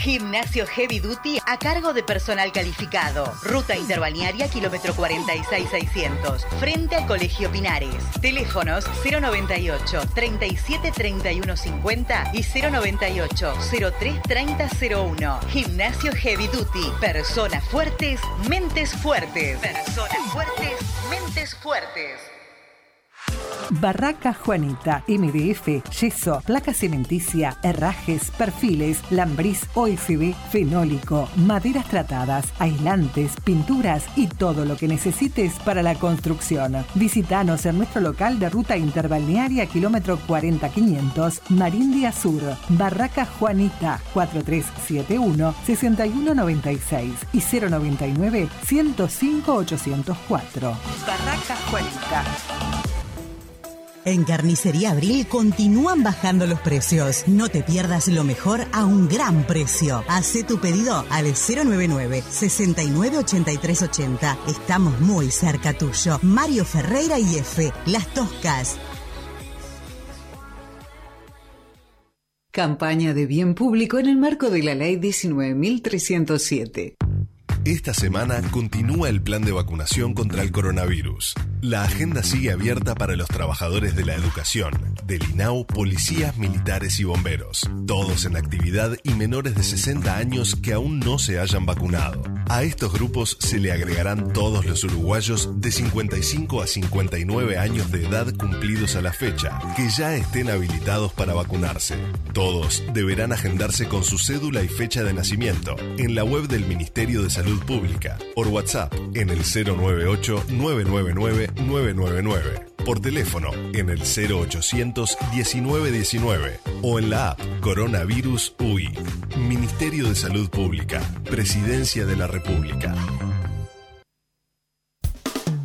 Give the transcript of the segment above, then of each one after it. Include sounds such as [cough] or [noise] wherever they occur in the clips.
Gimnasio Heavy Duty a cargo de personal calificado. Ruta interbalnearia kilómetro 46600. Frente al Colegio Pinares. Teléfonos 098 37 31 50 y 098 03 30 01. Gimnasio Heavy Duty. Personas fuertes, mentes fuertes. Personas fuertes, mentes fuertes. Barraca Juanita, MDF, yeso, placa cementicia, herrajes, perfiles, lambriz OSB, fenólico, maderas tratadas, aislantes, pinturas y todo lo que necesites para la construcción. Visítanos en nuestro local de ruta interbalnearia kilómetro 40500, Marindia Sur, Barraca Juanita, 4371 6196 y 099 105 804. Barraca Juanita. En Carnicería Abril continúan bajando los precios. No te pierdas lo mejor a un gran precio. Haz tu pedido al 099 698380. Estamos muy cerca tuyo. Mario Ferreira y F. Las Toscas. Campaña de bien público en el marco de la Ley 19.307. Esta semana continúa el plan de vacunación contra el coronavirus. La agenda sigue abierta para los trabajadores de la educación, del INAU, policías, militares y bomberos, todos en actividad y menores de 60 años que aún no se hayan vacunado. A estos grupos se le agregarán todos los uruguayos de 55 a 59 años de edad cumplidos a la fecha, que ya estén habilitados para vacunarse. Todos deberán agendarse con su cédula y fecha de nacimiento en la web del Ministerio de Salud Pública, por WhatsApp en el 098-999-999, por teléfono en el 0800 1919 o en la app Coronavirus UI. Ministerio de Salud Pública, Presidencia de la República.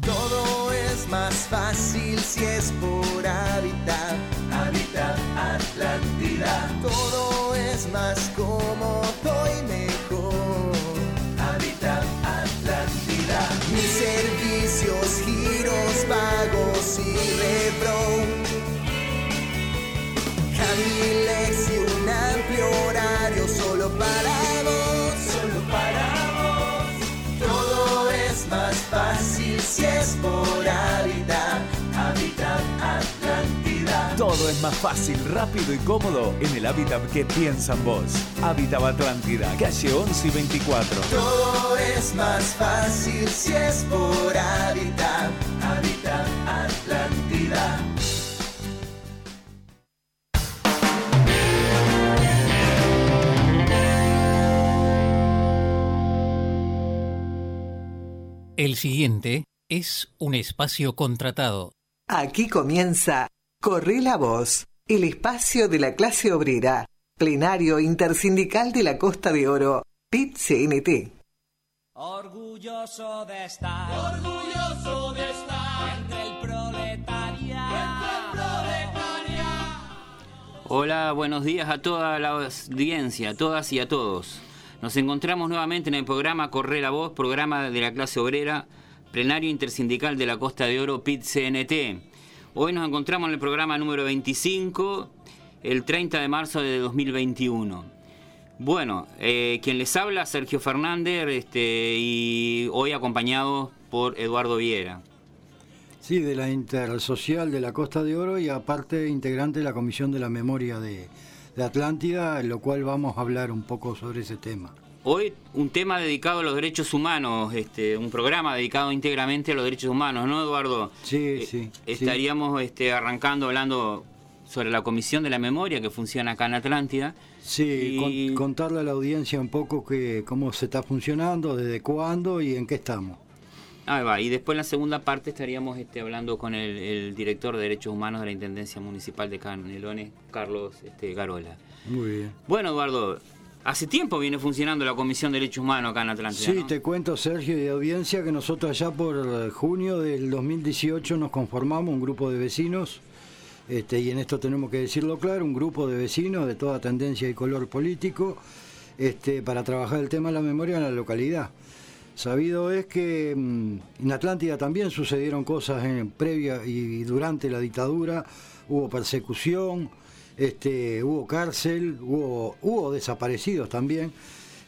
Todo es más fácil si es por Habitat. Habitat Atlántida. Todo es más cómodo Camilex y un amplio horario solo para vos. Solo para vos. Todo es más fácil si es por Habitat. Habitat Atlántida. Todo es más fácil, rápido y cómodo en el hábitat que piensan vos. Hábitat Atlántida, calle 11 y 24. Todo es más fácil si es por Habitat. Habitat Atlántida. El siguiente es un espacio contratado. Aquí comienza Corre la Voz, el espacio de la clase obrera, plenario intersindical de la Costa de Oro, PIT-CNT. Orgulloso de estar, orgulloso de estar entre el proletariado. Hola, buenos días a toda la audiencia, a todas y a todos. Nos encontramos nuevamente en el programa Correr la Voz, programa de la clase obrera, plenario intersindical de la Costa de Oro, PIT-CNT. Hoy nos encontramos en el programa número 25, el 30 de marzo de 2021. Bueno, eh, quien les habla, Sergio Fernández, este, y hoy acompañado por Eduardo Viera. Sí, de la Intersocial de la Costa de Oro y aparte integrante de la Comisión de la Memoria de, de Atlántida, en lo cual vamos a hablar un poco sobre ese tema. Hoy un tema dedicado a los derechos humanos, este, un programa dedicado íntegramente a los derechos humanos, ¿no, Eduardo? Sí, Eh, sí. Estaríamos este, arrancando hablando sobre la Comisión de la Memoria que funciona acá en Atlántida. Sí, Y- con- contarle a la audiencia un poco que, cómo se está funcionando, desde cuándo y en qué estamos. Ahí va, y después en la segunda parte estaríamos este, hablando con el, el director de Derechos Humanos de la Intendencia Municipal de Canelones, Carlos este, Garola. Muy bien. Bueno, Eduardo, hace tiempo viene funcionando la Comisión de Derechos Humanos acá en Atlántida. Sí, ¿no? te cuento, Sergio, y de audiencia, que nosotros allá por eh, junio del 2018 nos conformamos un grupo de vecinos, este, y en esto tenemos que decirlo claro, un grupo de vecinos de toda tendencia y color político, este, para trabajar el tema de la memoria en la localidad. Sabido es que mm, en Atlántida también sucedieron cosas en previa y durante la dictadura, hubo persecución, este, hubo cárcel, hubo, desaparecidos también,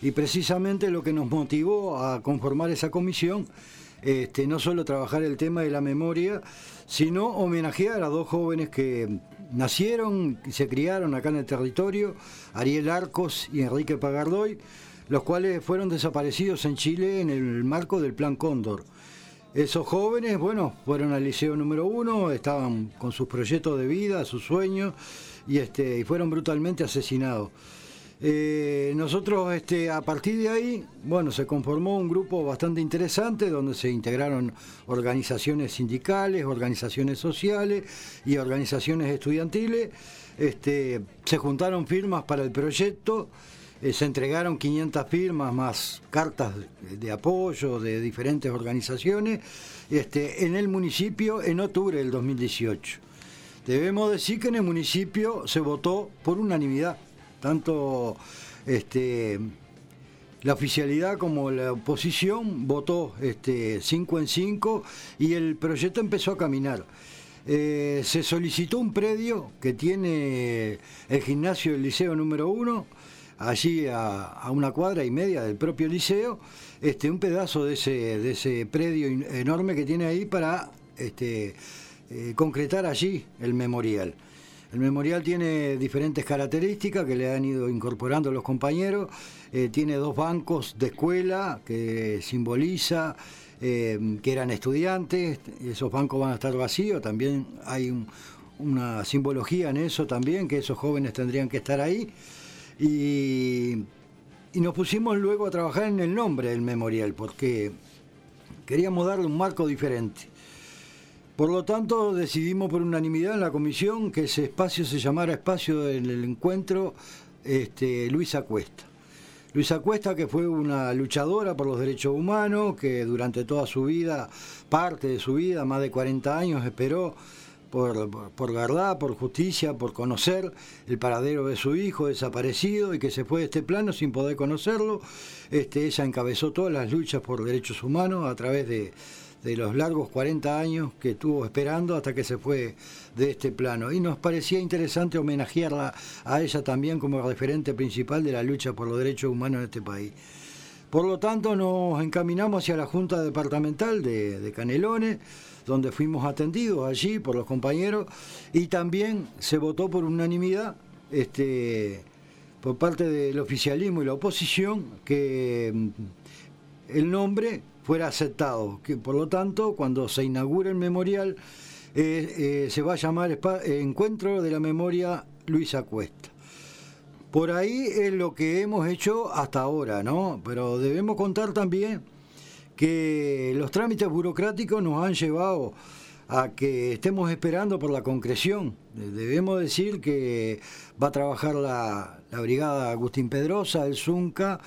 y precisamente lo que nos motivó a conformar esa comisión, este, no solo trabajar el tema de la memoria, sino homenajear a dos jóvenes que nacieron y se criaron acá en el territorio, Ariel Arcos y Enrique Pagardoy, los cuales fueron desaparecidos en Chile en el marco del Plan Cóndor. Esos jóvenes, bueno, fueron al liceo número uno, estaban con sus proyectos de vida, sus sueños, y, este, fueron brutalmente asesinados. Eh, nosotros, este, a partir de ahí, bueno, se conformó un grupo bastante interesante donde se integraron organizaciones sindicales, organizaciones sociales y organizaciones estudiantiles. Este, se juntaron firmas para el proyecto, eh, se entregaron 500 firmas más cartas de, apoyo de diferentes organizaciones este, en el municipio en octubre del 2018. Debemos decir que en el municipio se votó por unanimidad tanto este, la oficialidad como la oposición votó este, cinco en cinco y el proyecto empezó a caminar. Eh, se solicitó un predio que tiene el gimnasio del liceo número uno, allí a, una cuadra y media del propio liceo, este, un pedazo de ese, de ese predio enorme que tiene ahí para este, eh, concretar allí el memorial. El memorial tiene diferentes características que le han ido incorporando los compañeros. Eh, tiene dos bancos de escuela que simboliza eh, que eran estudiantes. Esos bancos van a estar vacíos. También hay una simbología en eso también, que esos jóvenes tendrían que estar ahí. Y, y nos pusimos luego a trabajar en el nombre del memorial, porque queríamos darle un marco diferente. Por lo tanto, decidimos por unanimidad en la comisión que ese espacio se llamara espacio del encuentro este, Luisa Cuesta. Luisa Cuesta, que fue una luchadora por los derechos humanos, que durante toda su vida, parte de su vida, más de 40 años, esperó por, verdad, por justicia, por conocer el paradero de su hijo desaparecido y que se fue de este plano sin poder conocerlo. Este, ella encabezó todas las luchas por derechos humanos a través de de los largos 40 años que estuvo esperando hasta que se fue de este plano. Y nos parecía interesante homenajearla a ella también como referente principal de la lucha por los derechos humanos en este país. Por lo tanto, nos encaminamos hacia la Junta Departamental de, Canelones, donde fuimos atendidos allí por los compañeros, y también se votó por unanimidad este, por parte del oficialismo y la oposición que mm, el nombre fuera aceptado. Que, por lo tanto, cuando se inaugure el memorial, eh, eh, se va a llamar Encuentro de la Memoria Luisa Cuesta. Por ahí es lo que hemos hecho hasta ahora, ¿no? Pero debemos contar también que los trámites burocráticos nos han llevado a que estemos esperando por la concreción. Debemos decir que va a trabajar la, brigada Agustín Pedrosa, el Zunca,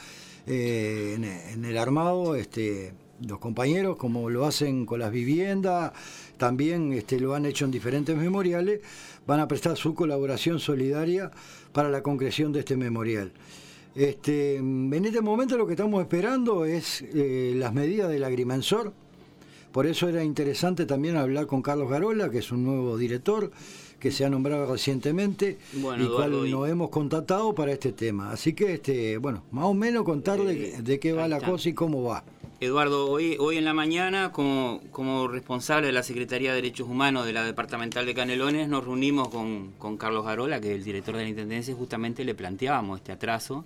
en, en, el armado, este, los compañeros, como lo hacen con las viviendas, también este, lo han hecho en diferentes memoriales, van a prestar su colaboración solidaria para la concreción de este memorial. Este, en este momento lo que estamos esperando es eh, las medidas del agrimensor, por eso era interesante también hablar con Carlos Garola, que es un nuevo director que se ha nombrado recientemente y cual nos hemos contactado para este tema. Así que, este, bueno, más o menos contarle eh, de qué va la cosa y cómo va. Eduardo, hoy, hoy en la mañana, como, como responsable de la Secretaría de Derechos Humanos de la Departamental de Canelones, nos reunimos con, con Carlos Garola, que es el director de la Intendencia, y justamente le planteábamos este atraso.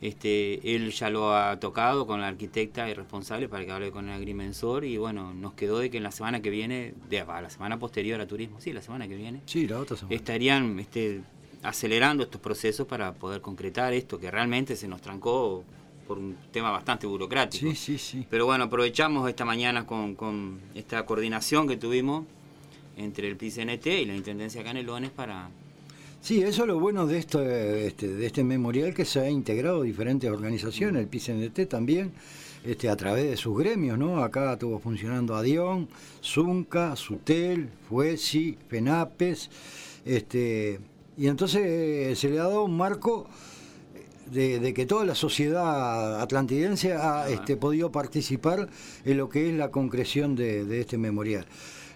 Este, él ya lo ha tocado con la arquitecta y responsable para que hable con el agrimensor y bueno, nos quedó de que en la semana que viene, de, la semana posterior a turismo, sí, la semana que viene, sí, la otra semana. estarían este, acelerando estos procesos para poder concretar esto que realmente se nos trancó por un tema bastante burocrático. Sí, sí, sí. Pero bueno, aprovechamos esta mañana con, con esta coordinación que tuvimos entre el PCNT y la Intendencia Canelones para... Sí, eso es lo bueno de, este, de este memorial que se ha integrado diferentes organizaciones, el PCNT también, este, a través de sus gremios, ¿no? Acá estuvo funcionando Adión, Zunca, Sutel, Fuesi, FENAPES, este, y entonces eh, se le ha dado un marco de, que toda la sociedad atlantidense ha este, podido participar en lo que es la concreción de, este memorial.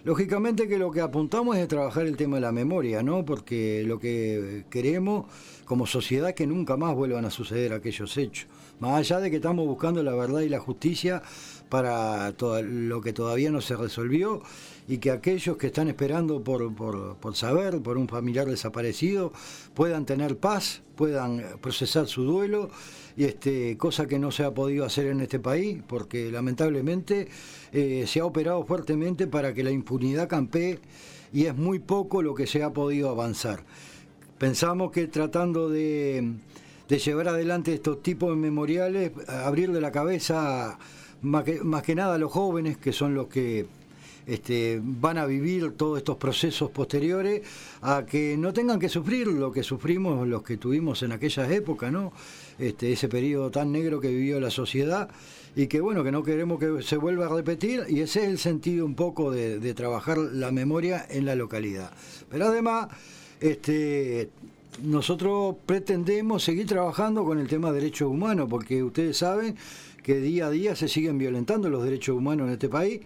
Lógicamente que lo que apuntamos es trabajar el tema de la memoria, ¿no? Porque lo que queremos como sociedad que nunca más vuelvan a suceder aquellos hechos. Más allá de que estamos buscando la verdad y la justicia para lo que todavía no se resolvió y que aquellos que están esperando por, por, saber, por un familiar desaparecido, puedan tener paz, puedan procesar su duelo, y este, cosa que no se ha podido hacer en este país, porque lamentablemente eh, se ha operado fuertemente para que la impunidad campee y es muy poco lo que se ha podido avanzar. Pensamos que tratando de, de llevar adelante estos tipos de memoriales, abrirle la cabeza más que, más que nada a los jóvenes, que son los que este, van a vivir todos estos procesos posteriores a que no tengan que sufrir lo que sufrimos los que tuvimos en aquellas épocas, ¿no? Este, ese periodo tan negro que vivió la sociedad y que bueno, que no queremos que se vuelva a repetir y ese es el sentido un poco de, trabajar la memoria en la localidad. Pero además, este, nosotros pretendemos seguir trabajando con el tema de derechos humanos, porque ustedes saben que día a día se siguen violentando los derechos humanos en este país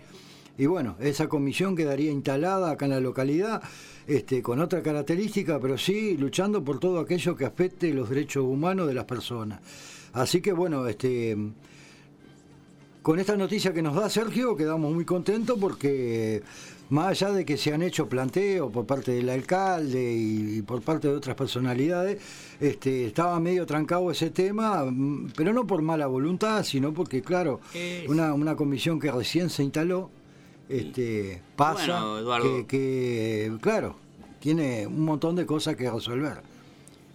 y bueno, esa comisión quedaría instalada acá en la localidad, este, con otra característica, pero sí luchando por todo aquello que afecte los derechos humanos de las personas. Así que bueno, este, con esta noticia que nos da Sergio, quedamos muy contentos porque más allá de que se han hecho planteos por parte del alcalde y, por parte de otras personalidades, este, estaba medio trancado ese tema, mm, pero no por mala voluntad, sino porque, claro, una, una comisión que recién se instaló, este, pasa que, claro, tiene un montón de cosas que resolver.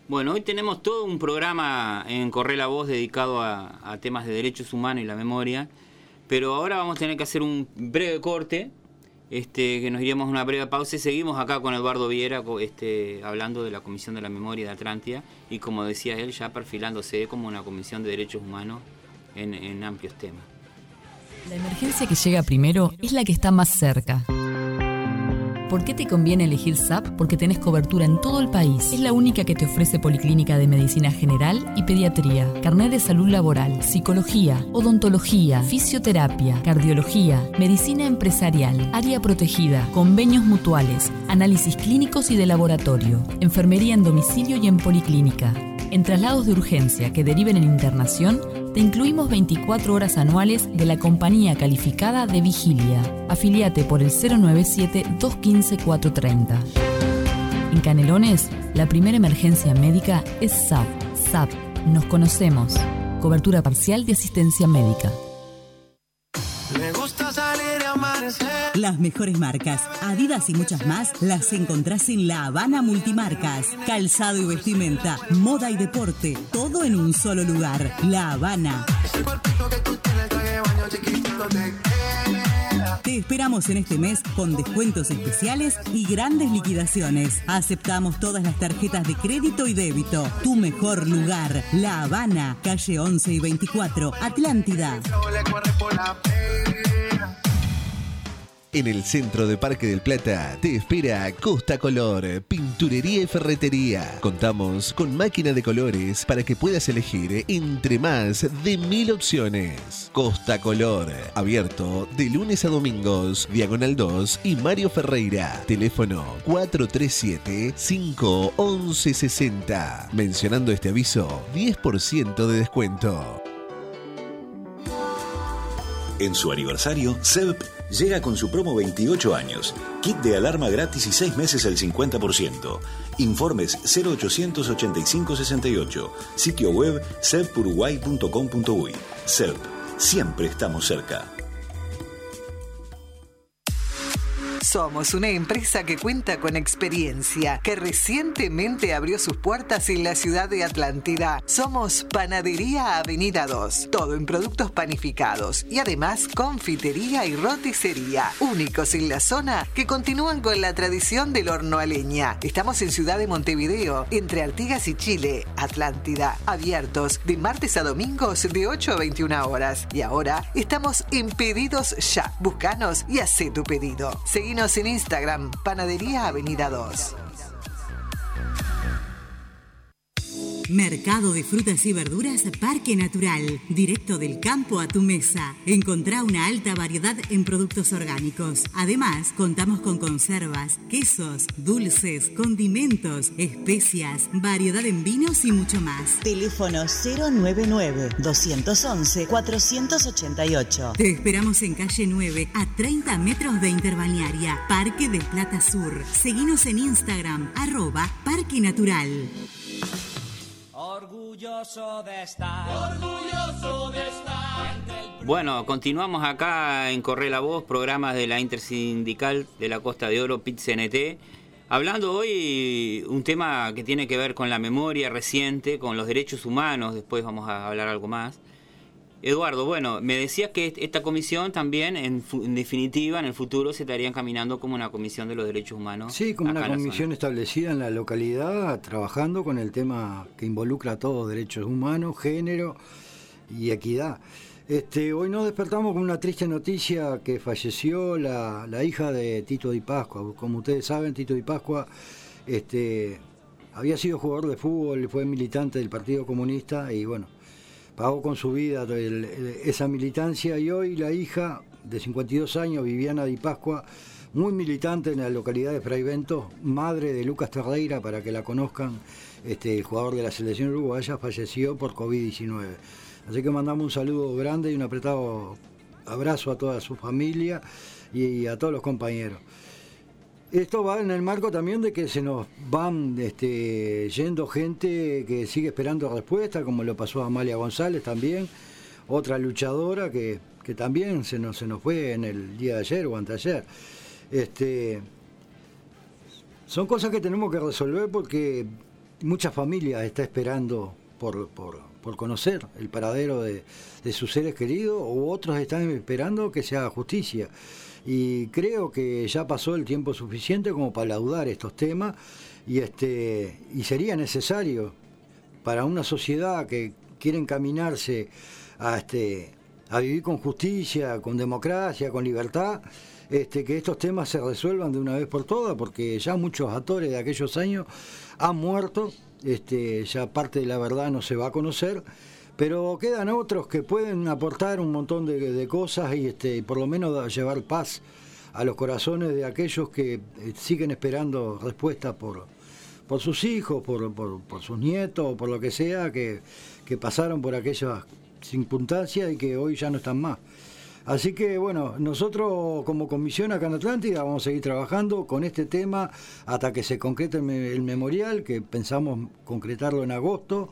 Bueno, hoy tenemos todo un programa en Corre la Voz dedicado a, temas de derechos humanos y la memoria, pero ahora vamos a tener que hacer un breve corte, este, que nos iríamos a una breve pausa y seguimos acá con Eduardo Viera este, hablando de la Comisión de la Memoria de Atlántida y como decía él, ya perfilándose como una Comisión de Derechos Humanos en amplios temas. La emergencia que llega primero es la que está más cerca. ¿Por qué te conviene elegir SAP? Porque tenés cobertura en todo el país. Es la única que te ofrece Policlínica de Medicina General y Pediatría, carnet de salud laboral, psicología, odontología, fisioterapia, cardiología, medicina empresarial, área protegida, convenios mutuales, análisis clínicos y de laboratorio, enfermería en domicilio y en policlínica. En traslados de urgencia que deriven en internación, incluimos 24 horas anuales de la compañía calificada de vigilia. Afiliate por el 097-215-430. En Canelones, la primera emergencia médica es SAP. SAP, nos conocemos. Cobertura parcial de asistencia médica. Las mejores marcas, Adidas y muchas más, las encontrás en La Habana Multimarcas. Calzado y vestimenta, moda y deporte, todo en un solo lugar. La Habana. Te esperamos en este mes con descuentos especiales y grandes liquidaciones. Aceptamos todas las tarjetas de crédito y débito. Tu mejor lugar, La Habana, calle 11 y 24, Atlántida. En el centro de Parque del Plata te espera Costa Color, pinturería y ferretería. Contamos con máquina de colores para que puedas elegir entre más de mil opciones. Costa Color, abierto de lunes a domingos, Diagonal 2 y Mario Ferreira. Teléfono 437-51160. Mencionando este aviso, 10% de descuento. En su aniversario, CELP llega con su promo 28 años. Kit de alarma gratis y 6 meses al 50%. Informes 0885 68. Sitio web celpuruguay.com.uy. CELP. Siempre estamos cerca. Somos una empresa que cuenta con experiencia, que recientemente abrió sus puertas en la ciudad de Atlántida. Somos Panadería Avenida 2, todo en productos panificados y además confitería y roticería, únicos en la zona que continúan con la tradición del horno a leña. Estamos en Ciudad de Montevideo, entre Artigas y Chile, Atlántida, abiertos de martes a domingos de 8 a 21 horas. Y ahora estamos en pedidos ya. Búscanos y haz tu pedido. Seguimos en Instagram, Panadería Avenida 2. Mercado de frutas y verduras Parque Natural. Directo del campo a tu mesa. Encontrá una alta variedad en productos orgánicos. Además, contamos con conservas, quesos, dulces, condimentos, especias, variedad en vinos y mucho más. Teléfono 099 211 488. Te esperamos en calle 9 a 30 metros de Interbalnearia, Parque del Plata Sur. Seguinos en Instagram, arroba Parque Natural. Orgulloso de estar, orgulloso de estar. Bueno, continuamos acá en Corre la Voz, programas de la Intersindical de la Costa de Oro, PIT-CNT. Hablando hoy un tema que tiene que ver con la memoria reciente, con los derechos humanos, después vamos a hablar algo más. Eduardo, bueno, me decías que esta comisión también, en, en definitiva, en el futuro se estaría encaminando como una comisión de los derechos humanos. Sí, como una comisión establecida en la localidad, trabajando con el tema que involucra a todos, derechos humanos, género y equidad. Este, hoy nos despertamos con una triste noticia que falleció la, la hija de Tito Di Pascua. Como ustedes saben, Tito Di Pascua este, había sido jugador de fútbol, fue militante del Partido Comunista y bueno, pagó con su vida esa militancia y hoy la hija de 52 años, Viviana Di Pascua, muy militante en la localidad de Fraivento, madre de Lucas Terreira, para que la conozcan, este, jugador de la selección uruguaya, falleció por COVID-19. Así que mandamos un saludo grande y un apretado abrazo a toda su familia y a todos los compañeros. Esto va en el marco también de que se nos van este, yendo gente que sigue esperando respuesta, como lo pasó a Amalia González también, otra luchadora que, que también se nos, se nos fue en el día de ayer o anteayer. Este, son cosas que tenemos que resolver porque muchas familias están esperando por, por, por conocer el paradero de, de sus seres queridos o otros están esperando que se haga justicia. Y creo que ya pasó el tiempo suficiente como para laudar estos temas y, este, y sería necesario para una sociedad que quiere encaminarse a, este, a vivir con justicia, con democracia, con libertad, este, que estos temas se resuelvan de una vez por todas, porque ya muchos actores de aquellos años han muerto, este, ya parte de la verdad no se va a conocer, pero quedan otros que pueden aportar un montón de, cosas y este, por lo menos llevar paz a los corazones de aquellos que eh, siguen esperando respuesta por, por sus hijos, por, por, por sus nietos, por lo que sea, que, que pasaron por aquellas circunstancias y que hoy ya no están más. Así que bueno, nosotros como comisión acá en Atlántida vamos a seguir trabajando con este tema hasta que se concrete el memorial, que pensamos concretarlo en agosto,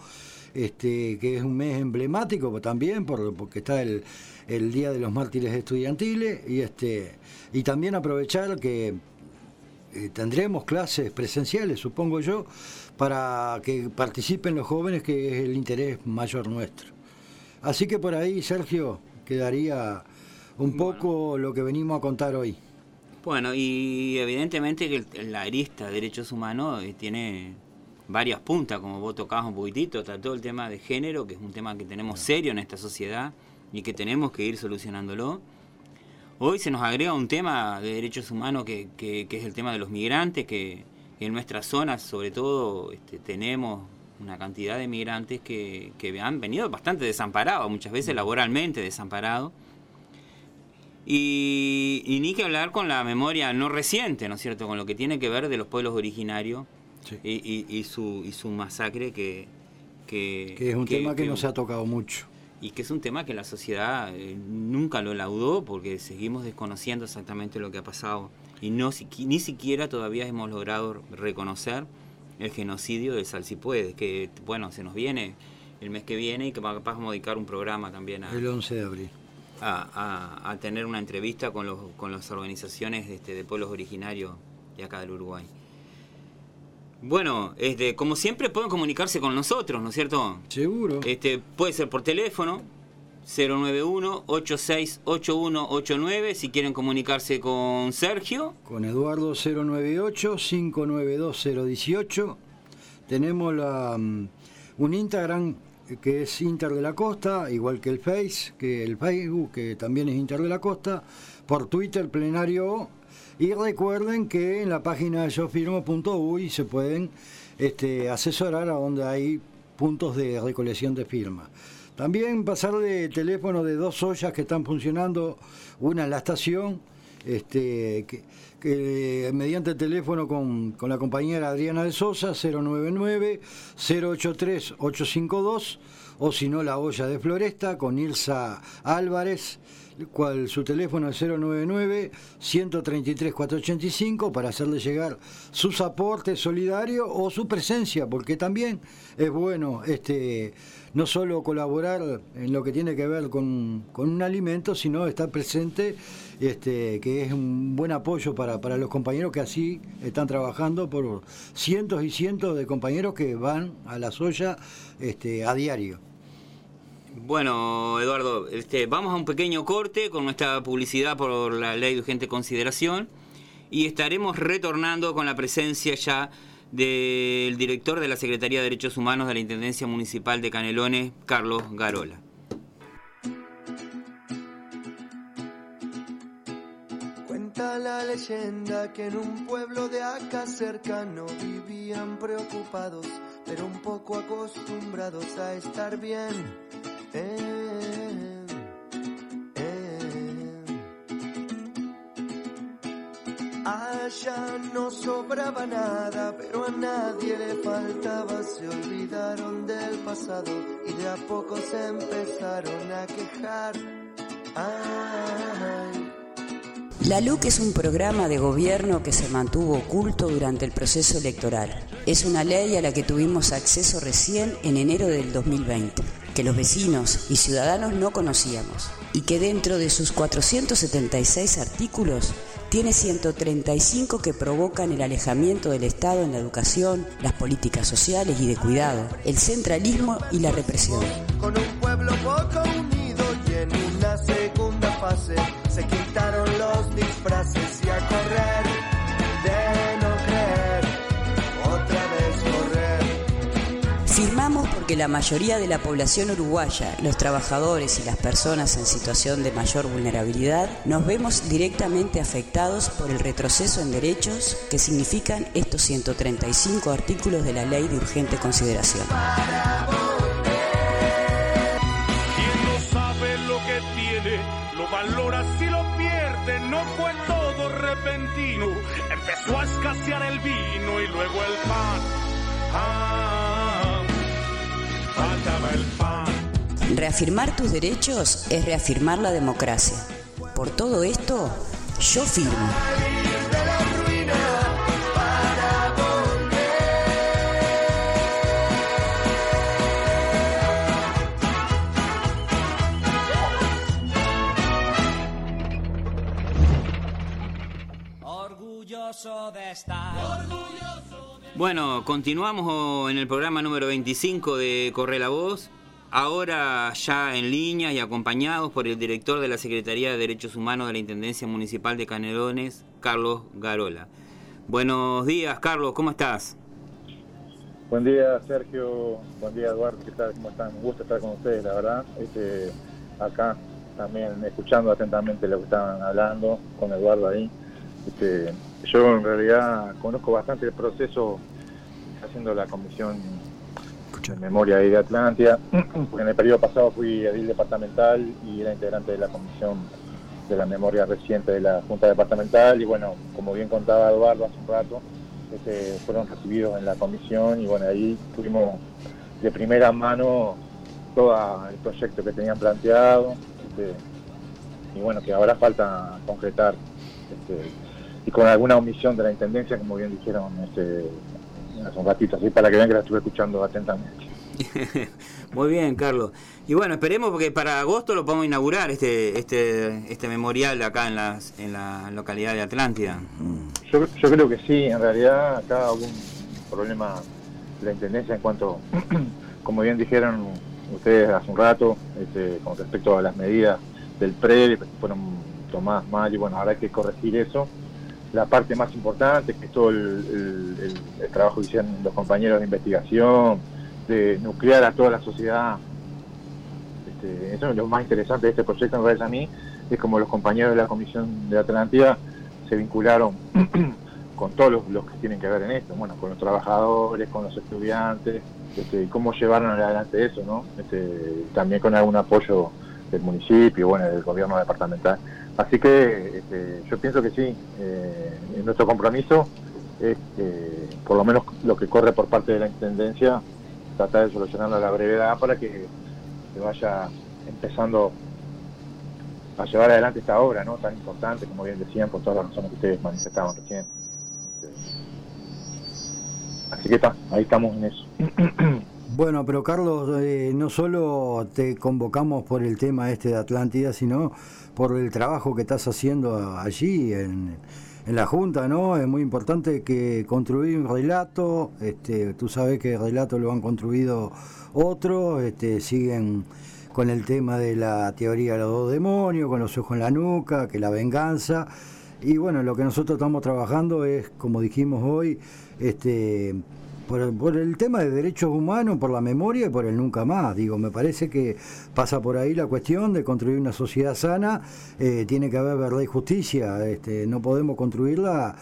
este, que es un mes emblemático también, por- porque está el, el Día de los Mártires Estudiantiles, y, este, y también aprovechar que eh, tendremos clases presenciales, supongo yo, para que participen los jóvenes, que es el interés mayor nuestro. Así que por ahí, Sergio, quedaría un poco lo que venimos a contar hoy. Bueno, y evidentemente que la arista de derechos humanos eh, tiene varias puntas, como vos tocabas un poquitito, todo el tema de género, que es un tema que tenemos serio en esta sociedad y que tenemos que ir solucionándolo. Hoy se nos agrega un tema de derechos humanos que, que- que es el tema de los migrantes, que en nuestras zonas sobre todo este, tenemos una cantidad de migrantes que, que han venido bastante desamparados, muchas veces laboralmente desamparados. Y, y ni que hablar con la memoria no reciente, ¿no es cierto? Con lo que tiene que ver de los pueblos originarios y, y- y su, y su masacre que... Que, Que es un tema que no se ha tocado mucho. Y que es un tema que la sociedad eh, nunca lo laudó porque seguimos desconociendo exactamente lo que ha pasado. Y no ni siquiera todavía hemos logrado reconocer el genocidio del Salsipuedes, que bueno, se nos viene el mes que viene y que capaz vamos a dedicar un programa también a, El 11 de abril. a, a- a tener una entrevista con, los, con las organizaciones este, de pueblos originarios de acá del Uruguay. Bueno, este, como siempre pueden comunicarse con nosotros, ¿no es cierto? Seguro. Este, puede ser por teléfono 091-868189 si quieren comunicarse con Sergio. Con Eduardo 098-592-018. Tenemos la, mm, un Instagram que es Inter de la Costa, igual que el Face, que el Facebook, que también es Inter de la Costa. Por Twitter, Plenario. Y recuerden que en la página yofirmo.uy se pueden este, asesorar a donde hay puntos de recolección de firmas. También pasarle teléfono de dos ollas que están funcionando, una en la estación, este, mediante el teléfono con, con la compañera Adriana de Sosa, 099-083-852, o si no la olla de Floresta con Ilsa Álvarez, cual su teléfono es 099-133-485 para hacerle llegar sus aportes solidarios o su presencia, porque también es bueno este no solo colaborar en lo que tiene que ver con, con un alimento, sino estar presente, este, que es un buen apoyo para, para los compañeros que así están trabajando por cientos y cientos de compañeros que van a la soya este, a diario. Bueno, Eduardo, este, vamos a un pequeño corte con nuestra publicidad por la ley de urgente consideración y estaremos retornando con la presencia ya del director de la Secretaría de Derechos Humanos de la Intendencia Municipal de Canelones, Carlos Garola. Cuenta la leyenda que en un pueblo de acá cercano vivían preocupados, pero un poco acostumbrados a estar bien. Allá no sobraba nada, pero a nadie le faltaba. Se olvidaron del pasado y de a poco se empezaron a quejar. La LUC es un programa de gobierno que se mantuvo oculto durante el proceso electoral. Es una ley a la que tuvimos acceso recién en enero del 2020, que los vecinos y ciudadanos no conocíamos, y que dentro de sus 476 artículos tiene 135 que provocan el alejamiento del Estado en la educación, las políticas sociales y de cuidado, el centralismo y la represión. Con un pueblo poco unido y en una segunda fase se quitaron los disfraces y a correr Porque la mayoría de la población uruguaya, los trabajadores y las personas en situación de mayor vulnerabilidad, nos vemos directamente afectados por el retroceso en derechos que significan estos 135 artículos de la ley de urgente consideración. Que lo pierde. No fue todo repentino. Empezó a escasear el vino y luego el pan. Ah, faltaba el pan. Reafirmar tus derechos es reafirmar la democracia. Por todo esto, yo firmo. Orgulloso de estar. Orgulloso Bueno, continuamos en el programa número 25 de Corre la Voz. Ahora ya en línea y acompañados por el director de la Secretaría de Derechos Humanos de la Intendencia Municipal de Canelones, Carlos Garola. Buenos días, Carlos, ¿cómo estás? Buen día, Sergio. Buen día, Eduardo. ¿Qué tal? ¿Cómo están? Un gusto estar con ustedes, la verdad. Este, acá también escuchando atentamente lo que estaban hablando con Eduardo ahí. Este, yo en realidad conozco bastante el proceso haciendo la Comisión de Memoria ahí de Atlántida, porque [clears throat] en el periodo pasado fui edil departamental y era integrante de la Comisión de la Memoria Reciente de la Junta Departamental. Y bueno, como bien contaba Eduardo hace un rato, este, fueron recibidos en la comisión y bueno, ahí tuvimos de primera mano todo el proyecto que tenían planteado este, y bueno, que ahora falta concretar este, y con alguna omisión de la Intendencia, como bien dijeron este, hace un ratito, así para que vean que la estuve escuchando atentamente. [laughs] Muy bien, Carlos. Y bueno, esperemos porque para agosto lo podemos inaugurar este este este memorial acá en, las, en la localidad de Atlántida. Yo, yo creo que sí, en realidad acá hubo un problema de la Intendencia en cuanto, [clears throat] como bien dijeron ustedes hace un rato, este, con respecto a las medidas del PRE, fueron tomadas mal y bueno, ahora hay que corregir eso. La parte más importante, que es todo el, trabajo que hicieron los compañeros de investigación, de nuclear a toda la sociedad. Este, eso es lo más interesante de este proyecto, me parece a mí, es como los compañeros de la Comisión de Atlántida se vincularon [clears throat] con todos los, los que tienen que ver en esto, bueno, con los trabajadores, con los estudiantes, este, y cómo llevaron adelante eso, ¿no? Este, también con algún apoyo del municipio, bueno, del gobierno departamental. Así que este, yo pienso que sí, eh, nuestro compromiso es, por lo menos lo que corre por parte de la Intendencia, tratar de solucionarlo a la brevedad para que se vaya empezando a llevar adelante esta obra, ¿no? Tan importante, como bien decían, por todas las razones que ustedes manifestaban recién. Así que está, ahí estamos en eso. [clears throat] Bueno, pero Carlos, eh, no solo te convocamos por el tema este de Atlántida, sino por el trabajo que estás haciendo allí en, en la Junta, ¿no? Es muy importante que construir un relato, este, tú sabes que el relato lo han construido otros, este, siguen con el tema de la teoría de los dos demonios, con los ojos en la nuca, que la venganza. Y bueno, lo que nosotros estamos trabajando es, como dijimos hoy, este por, el tema de derechos humanos, por la memoria y por el nunca más. Digo, me parece que pasa por ahí la cuestión de construir una sociedad sana. Eh, tiene que haber verdad y justicia. Este, no podemos construirla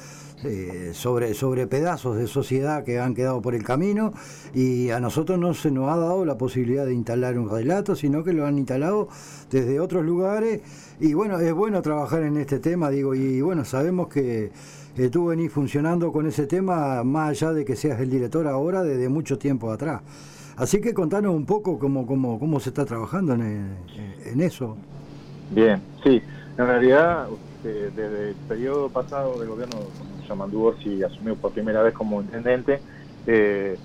eh, sobre, sobre pedazos de sociedad que han quedado por el camino y a nosotros no se nos ha dado la posibilidad de instalar un relato, sino que lo han instalado desde otros lugares. Y bueno, es bueno trabajar en este tema, digo, y bueno, sabemos que eh, tú venís funcionando con ese tema más allá de que seas el director ahora desde mucho tiempo atrás. Así que contanos un poco cómo, cómo, cómo se está trabajando en, en eso. Bien, sí. En realidad, este, desde el periodo pasado del gobierno, Yamandú Orsi asumió por primera vez como intendente, eh,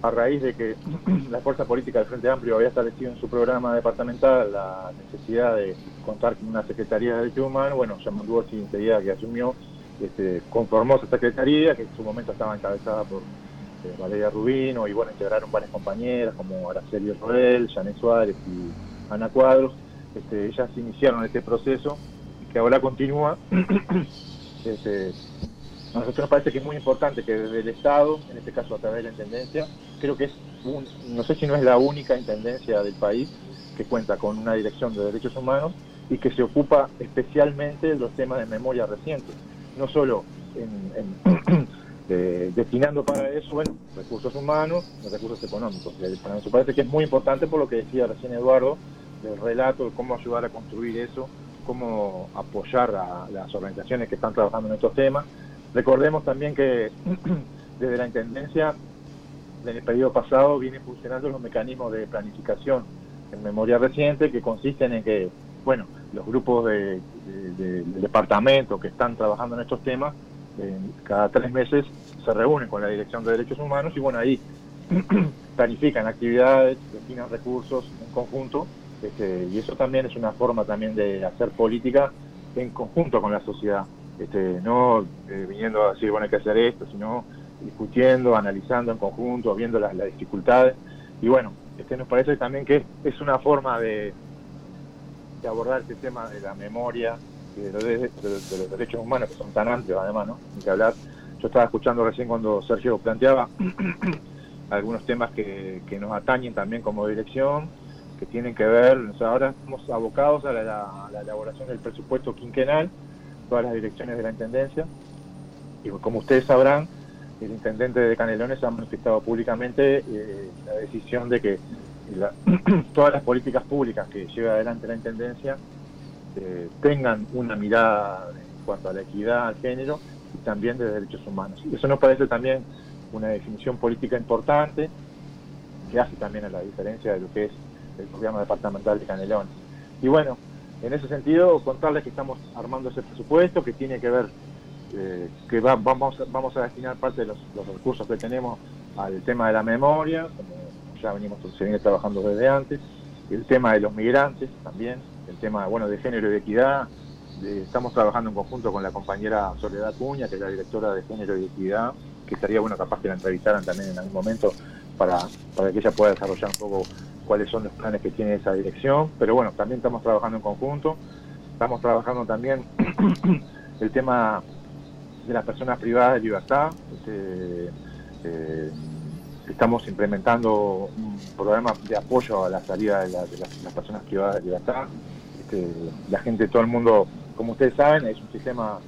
a raíz de que [clears throat] la fuerza política del Frente Amplio había establecido en su programa departamental la necesidad de contar con una Secretaría de Derechos Humanos, bueno, Yamandú Orsi enseguida que asumió este, conformó esa secretaría, que en su momento estaba encabezada por eh, Valeria Rubino, y bueno, integraron varias compañeras como Araceli Rodel, Janet Suárez y Ana Cuadros. Este, ellas iniciaron este proceso que ahora continúa. [coughs] este, a nosotros nos parece que es muy importante que desde el Estado, en este caso a través de la Intendencia, creo que es, un, no sé si no es la única Intendencia del país que cuenta con una dirección de derechos humanos y que se ocupa especialmente de los temas de memoria reciente no solo en, [clears throat] destinando para eso, recursos humanos, recursos económicos. Me parece que es muy importante por lo que decía recién Eduardo, del relato de cómo ayudar a construir eso, cómo apoyar a las organizaciones que están trabajando en estos temas. Recordemos también que [clears throat] desde la Intendencia, en el periodo pasado, vienen funcionando los mecanismos de planificación en memoria reciente, que consisten en que, bueno, los grupos de, del departamento que están trabajando en estos temas, cada tres meses se reúnen con la Dirección de Derechos Humanos y bueno, ahí [clears throat] planifican actividades, destinan recursos en conjunto este, y eso también es una forma también de hacer política en conjunto con la sociedad, este, no eh, viniendo a decir, bueno, hay que hacer esto, sino discutiendo, analizando en conjunto, viendo las, dificultades. Y bueno, este, nos parece también que es una forma de, de abordar este tema de la memoria y de los, derechos humanos, que son tan amplios además, ¿no? Ni que hablar. Yo estaba escuchando recién cuando Sergio planteaba [clears throat] algunos temas que, nos atañen también como dirección, que tienen que ver, ahora estamos abocados a la, elaboración del presupuesto quinquenal, todas las direcciones de la Intendencia, y como ustedes sabrán, el intendente de Canelones ha manifestado públicamente eh, la decisión de que [clears throat] todas las políticas públicas que lleva adelante la Intendencia eh, tengan una mirada en cuanto a la equidad, al género y también de derechos humanos. Y eso nos parece también una definición política importante que hace también a la diferencia de lo que es el gobierno departamental de Canelones. Y bueno, en ese sentido, contarles que estamos armando ese presupuesto que tiene que ver, eh, que vamos, vamos a destinar parte de los, los recursos que tenemos al tema de la memoria, como ya venimos, se viene trabajando desde antes, el tema de los migrantes también, el tema bueno de género y de equidad, estamos trabajando en conjunto con la compañera Soledad Cuña, que es la directora de género y equidad, que estaría bueno capaz que la entrevistaran también en algún momento para, para que ella pueda desarrollar un poco cuáles son los planes que tiene esa dirección, pero bueno, también estamos trabajando en conjunto, estamos trabajando también [clears throat] el tema de las personas privadas de libertad, este, eh, Estamos implementando un programa de apoyo a la salida de, las, personas privadas de libertad. Este, la gente, todo el mundo, como ustedes saben, es un sistema,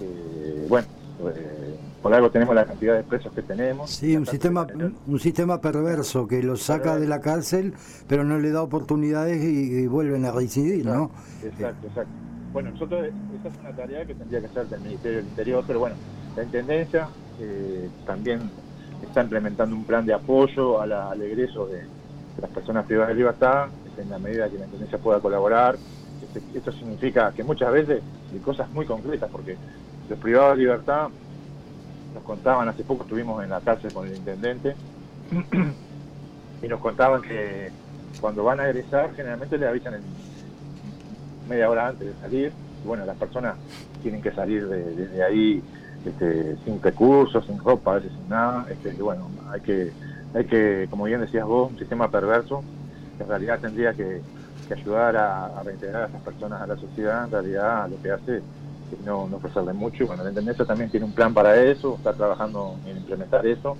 eh, bueno, eh, por algo tenemos la cantidad de presos que tenemos. Sí, un sistema, un sistema perverso que los saca de la cárcel, pero no le da oportunidades y, vuelven a reincidir, ¿no? Exacto, exacto. Bueno, nosotros, esa es una tarea que tendría que ser del Ministerio del Interior, pero bueno, la Intendencia eh, también está implementando un plan de apoyo al egreso de, las personas privadas de libertad, en la medida que la Intendencia pueda colaborar. Este, esto significa que muchas veces, de cosas muy concretas, porque los privados de libertad nos contaban, hace poco estuvimos en la cárcel con el intendente, [clears throat] y nos contaban que cuando van a egresar generalmente le avisan media hora antes de salir, y bueno, las personas tienen que salir desde de, ahí este, sin recursos, sin ropa, a veces sin nada, este, y bueno, hay que, hay que, como bien decías vos, un sistema perverso, que en realidad tendría que, ayudar a, reintegrar a esas personas a la sociedad, en realidad lo que hace no, no ofrecerle mucho. Bueno, la Intendencia también tiene un plan para eso, está trabajando en implementar eso.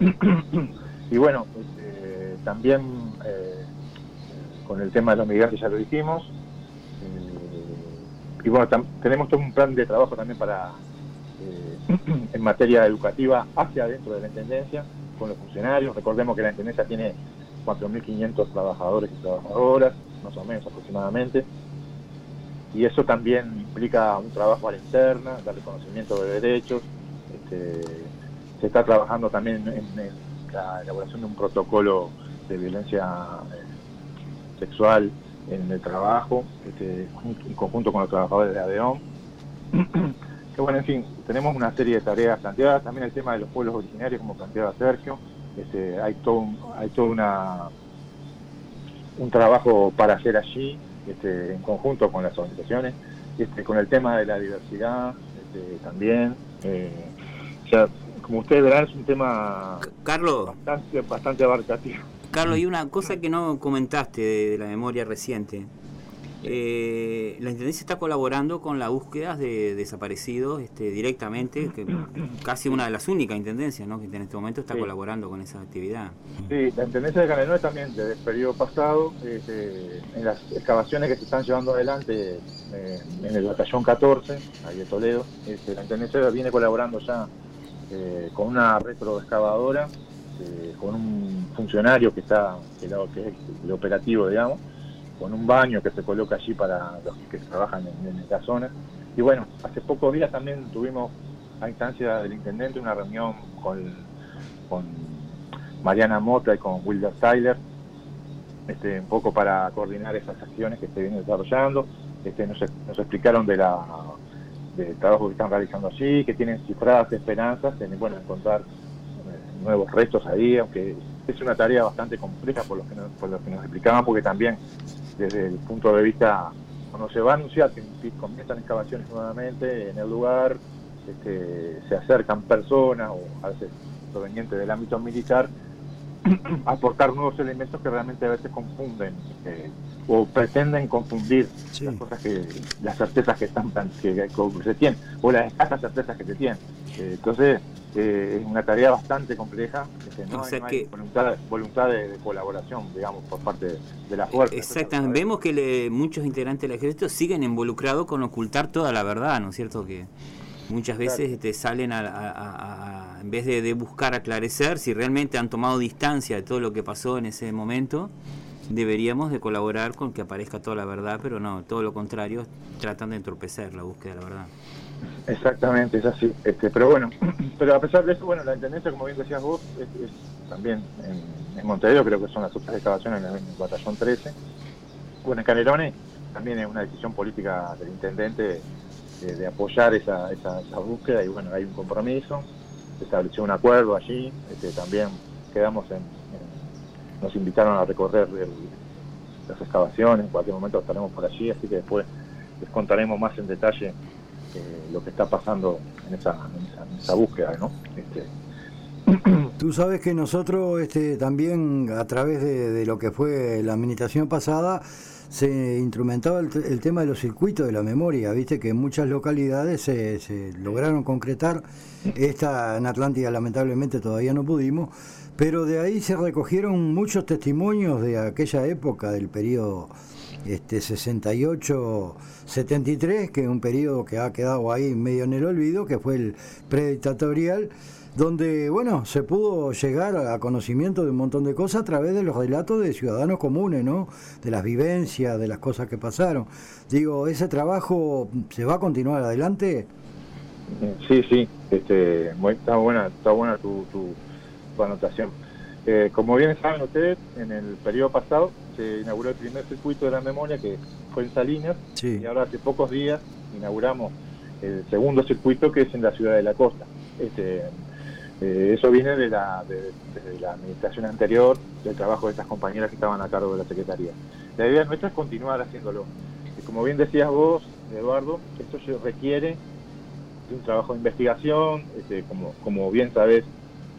[clears throat] y bueno, este, también eh, con el tema de los migrantes ya lo dijimos. Eh, y bueno, tenemos todo un plan de trabajo también para eh, [clears throat] en materia educativa hacia adentro de la Intendencia, con los funcionarios. Recordemos que la Intendencia tiene 4.500 trabajadores y trabajadoras, más o menos aproximadamente y eso también implica un trabajo a la interna, dar reconocimiento de derechos. Este, se está trabajando también en, la elaboración de un protocolo de violencia eh, sexual en el trabajo, este, en conjunto con los trabajadores de ADEOM. [clears throat] que bueno, en fin, tenemos una serie de tareas planteadas, también el tema de los pueblos originarios, como planteaba Sergio, este, hay todo, hay todo una, un trabajo para hacer allí, este, en conjunto con las organizaciones, este, con el tema de la diversidad este, también. Eh, o sea, como ustedes verán, es un tema Carlos, bastante, bastante abarcativo. Carlos, y una cosa que no comentaste de la memoria reciente. Eh, la Intendencia está colaborando con la búsqueda de desaparecidos este, directamente, que casi una de las únicas intendencias ¿no? que en este momento está colaborando con esa actividad. Sí, la Intendencia de Canelón también, desde el periodo pasado, este, en las excavaciones que se están llevando adelante eh, en el batallón 14, ahí de Toledo, este, la Intendencia viene colaborando ya eh, con una retroexcavadora, con un funcionario que está, que, que es el operativo, digamos, con un baño que se coloca allí para los que trabajan en, en la zona. Y bueno, hace pocos días también tuvimos a instancia del intendente una reunión con, Mariana Mota y con Wilder Tyler, este, un poco para coordinar esas acciones que se vienen desarrollando. Este, nos, nos explicaron de la del trabajo que están realizando allí, que tienen cifradas esperanzas en bueno, encontrar eh, nuevos restos ahí, aunque es una tarea bastante compleja por lo que por lo que nos explicaban, porque también desde el punto de vista, cuando se va a anunciar que comienzan excavaciones nuevamente en el lugar, este, se acercan personas o a veces provenientes del ámbito militar a [clears throat] aportar nuevos elementos que realmente a veces confunden eh, o pretenden confundir las cosas que las certezas que están que, que, se tienen o las escasas certezas que se tienen. Eh, entonces eh, es una tarea bastante compleja, que no, hay, voluntad, de, colaboración, digamos, por parte de la fuerza. Exactamente, vemos que muchos integrantes del ejército siguen involucrados con ocultar toda la verdad, ¿no es cierto? Que muchas veces este, salen a, en vez de, buscar aclarecer si realmente han tomado distancia de todo lo que pasó en ese momento, deberíamos de colaborar con que aparezca toda la verdad, pero no, todo lo contrario, tratan de entorpecer la búsqueda de la verdad. Exactamente, es así. Este, pero bueno, [clears throat] pero a pesar de eso, bueno, la intendencia, como bien decías vos, es, también en, Montevideo, creo que son las otras excavaciones en el, batallón 13. Bueno, en Canelones también es una decisión política del intendente de, apoyar esa, esa, búsqueda y bueno, hay un compromiso, se estableció un acuerdo allí, este, también quedamos en, nos invitaron a recorrer las excavaciones, en cualquier momento estaremos por allí, así que después les contaremos más en detalle lo que está pasando en esa, esa, búsqueda, ¿no? Este, [clears throat] Tú sabes que nosotros este, también a través de, lo que fue la administración pasada se instrumentaba el, tema de los circuitos de la memoria, viste que en muchas localidades se, se lograron concretar, esta en Atlántida lamentablemente todavía no pudimos, pero de ahí se recogieron muchos testimonios de aquella época, del periodo este 68-73, que es un periodo que ha quedado ahí medio en el olvido, que fue el predictatorial, donde, bueno, se pudo llegar a conocimiento de un montón de cosas a través de los relatos de ciudadanos comunes, ¿no? De las vivencias, de las cosas que pasaron. Digo, ¿ese trabajo se va a continuar adelante? Sí, sí, este, está buena, está buena tu, tu, anotación. Eh, como bien saben ustedes, en el periodo pasado se inauguró el primer circuito de la memoria que fue en Salinas y ahora hace pocos días inauguramos el segundo circuito que es en la ciudad de la costa. Este, eh, eso viene de la, de, la administración anterior, del trabajo de estas compañeras que estaban a cargo de la Secretaría. La idea nuestra es continuar haciéndolo. Y como bien decías vos, Eduardo, esto requiere de un trabajo de investigación, este, como, como bien sabés,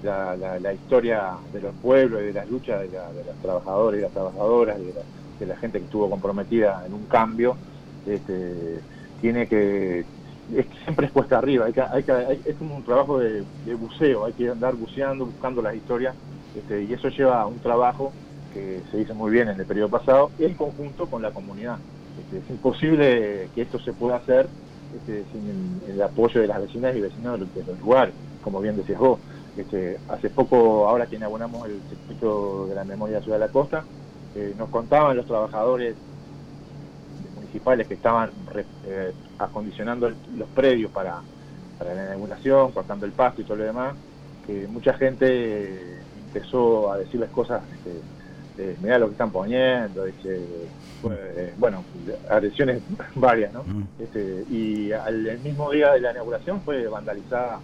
la, la, historia de los pueblos y de las luchas de, de los trabajadores y las trabajadoras, de la, de la gente que estuvo comprometida en un cambio, este, tiene que es siempre es cuesta arriba, hay que, hay que, es como un trabajo de, buceo, hay que andar buceando, buscando las historias, este, y eso lleva a un trabajo que se hizo muy bien en el periodo pasado, en conjunto con la comunidad. Este, es imposible que esto se pueda hacer este, sin el, apoyo de las vecinas y vecinos de los, lugares, como bien decías vos. Este, hace poco, ahora que inauguramos el circuito de la memoria de Ciudad de la Costa, eh, nos contaban los trabajadores municipales que estaban eh, acondicionando los predios para, para la inauguración, cortando el pasto y todo lo demás, que mucha gente empezó a decirles cosas, este, mira lo que están poniendo, este, eh, bueno, agresiones [laughs] varias, ¿no? Este, y al mismo día de la inauguración fue vandalizada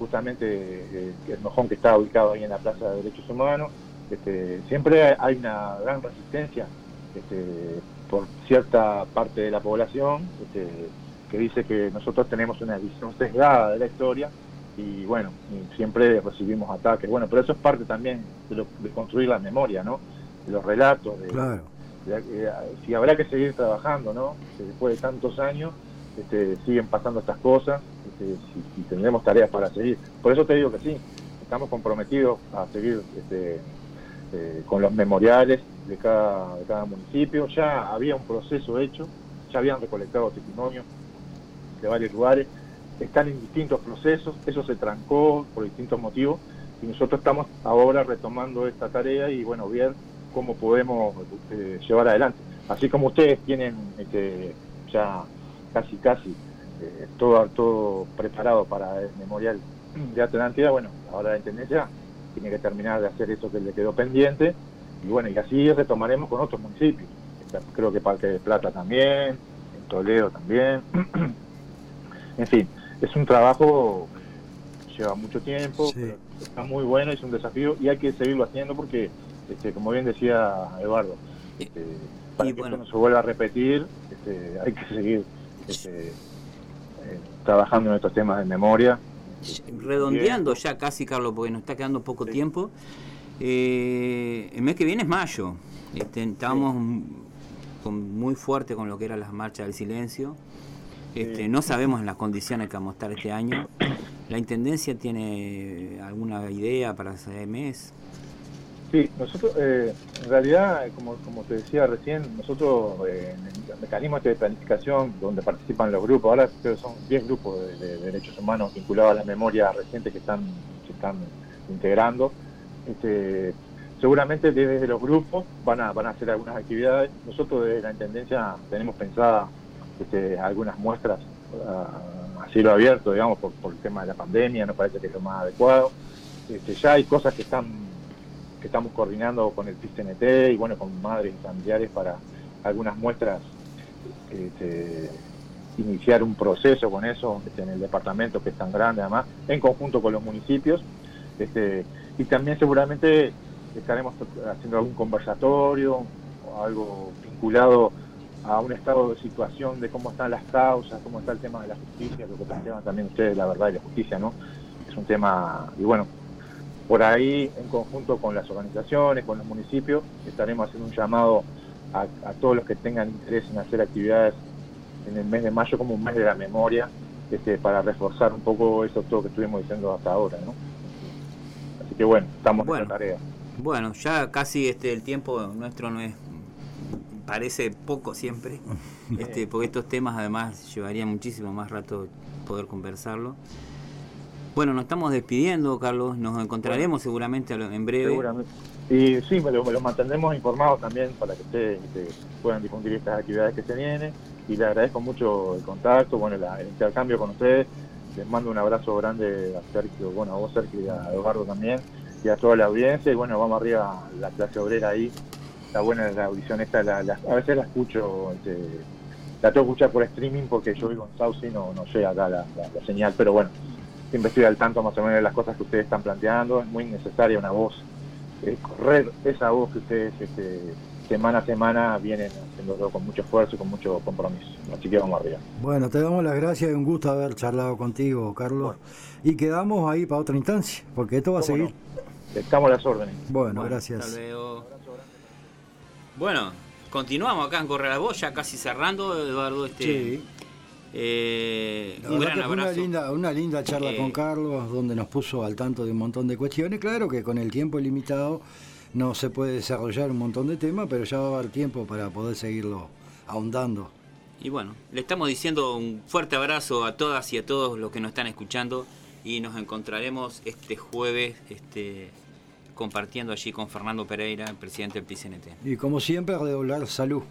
justamente eh, el mojón que está ubicado ahí en la Plaza de Derechos Humanos. Este, siempre hay una gran resistencia este, por cierta parte de la población este, que dice que nosotros tenemos una visión sesgada de la historia y bueno, siempre recibimos ataques. Bueno, pero eso es parte también de, construir la memoria, ¿no? De los relatos, de, claro. Eh, si habrá que seguir trabajando, ¿no? después de tantos años este, siguen pasando estas cosas este, y tendremos tareas para seguir. Por eso te digo que sí, estamos comprometidos a seguir este, eh, con los memoriales de cada, cada municipio. Ya había un proceso hecho, ya habían recolectado testimonios de varios lugares, están en distintos procesos, eso se trancó por distintos motivos y nosotros estamos ahora retomando esta tarea y bueno, ver cómo podemos eh, llevar adelante. Así como ustedes tienen este, ya casi casi eh, todo, todo preparado para el memorial de Atlántida, bueno, ahora la Intendencia tiene que terminar de hacer eso que le quedó pendiente y bueno, y así retomaremos con otros municipios. Creo que Parque de Plata también, en Toledo también. [clears throat] en fin, es un trabajo que lleva mucho tiempo, está muy bueno, es un desafío y hay que seguirlo haciendo porque, este, como bien decía Eduardo, este, para que esto no se vuelva a repetir, este, hay que seguir este, eh, trabajando en estos temas de memoria redondeando ya casi, Carlos, porque nos está quedando poco tiempo. Eh, el mes que viene es mayo. Este, estábamos muy fuerte con lo que era las marchas del silencio. Este, no sabemos las condiciones que vamos a estar este año. ¿La Intendencia tiene alguna idea para ese mes? Sí, nosotros, eh, en realidad, como, como te decía recién, nosotros eh, en el mecanismo este de planificación donde participan los grupos, ahora creo que son 10 grupos de, derechos humanos vinculados a la memoria reciente que están, que están integrando, este, seguramente desde los grupos van a, van a hacer algunas actividades. Nosotros desde la Intendencia tenemos pensada este, algunas muestras a, cielo abierto, digamos, por, por el tema de la pandemia, nos parece que es lo más adecuado. Este, ya hay cosas que están que estamos coordinando con el PISTNT y bueno, con madres y familiares para algunas muestras, este, iniciar un proceso con eso este, en el departamento que es tan grande además, en conjunto con los municipios. Este, y también seguramente estaremos haciendo algún conversatorio o algo vinculado a un estado de situación de cómo están las causas, cómo está el tema de la justicia, lo que planteaban también ustedes, la verdad y la justicia, ¿no? Es un tema, y bueno, por ahí, en conjunto con las organizaciones, con los municipios, estaremos haciendo un llamado a, todos los que tengan interés en hacer actividades en el mes de mayo como un mes de la memoria, este, para reforzar un poco eso todo que estuvimos diciendo hasta ahora, ¿no? Así que bueno, estamos en la tarea. Bueno, ya casi este el tiempo nuestro no es parece poco siempre, [laughs] este, porque estos temas además llevaría muchísimo más rato poder conversarlo. Bueno, nos estamos despidiendo, Carlos. Nos encontraremos seguramente en breve. Seguramente. Y sí, me lo, mantendremos informados también para que ustedes este, puedan difundir estas actividades que se vienen. Y le agradezco mucho el contacto, bueno, el intercambio con ustedes. Les mando un abrazo grande a Sergio, bueno, a vos Sergio y a Eduardo también, y a toda la audiencia. Y bueno, vamos arriba a la clase obrera ahí. Está buena la audición esta, la, a veces la escucho, este, la tengo que escuchar por streaming porque yo vivo en Sauce y no, no llega acá la señal, pero bueno, siempre estoy al tanto más o menos de las cosas que ustedes están planteando. Es muy necesaria una voz, eh, correr esa voz que ustedes este, semana a semana vienen haciéndolo con mucho esfuerzo y con mucho compromiso. Así que vamos arriba. Bueno, te damos las gracias y un gusto haber charlado contigo, Carlos. Y quedamos ahí para otra instancia, porque esto va a seguir. Estamos a las órdenes. Bueno, gracias. Bueno, continuamos acá en Correr la Voz, ya casi cerrando, Eduardo. Este, sí. Eh, un gran abrazo. Una linda, una linda charla con eh, Carlos, donde nos puso al tanto de un montón de cuestiones. Claro que con el tiempo limitado no se puede desarrollar un montón de temas, pero ya va a haber tiempo para poder seguirlo ahondando. Y bueno, le estamos diciendo un fuerte abrazo a todas y a todos los que nos están escuchando y nos encontraremos este jueves este, compartiendo allí con Fernando Pereira, el presidente del PCNT. Y como siempre, redoblar salud.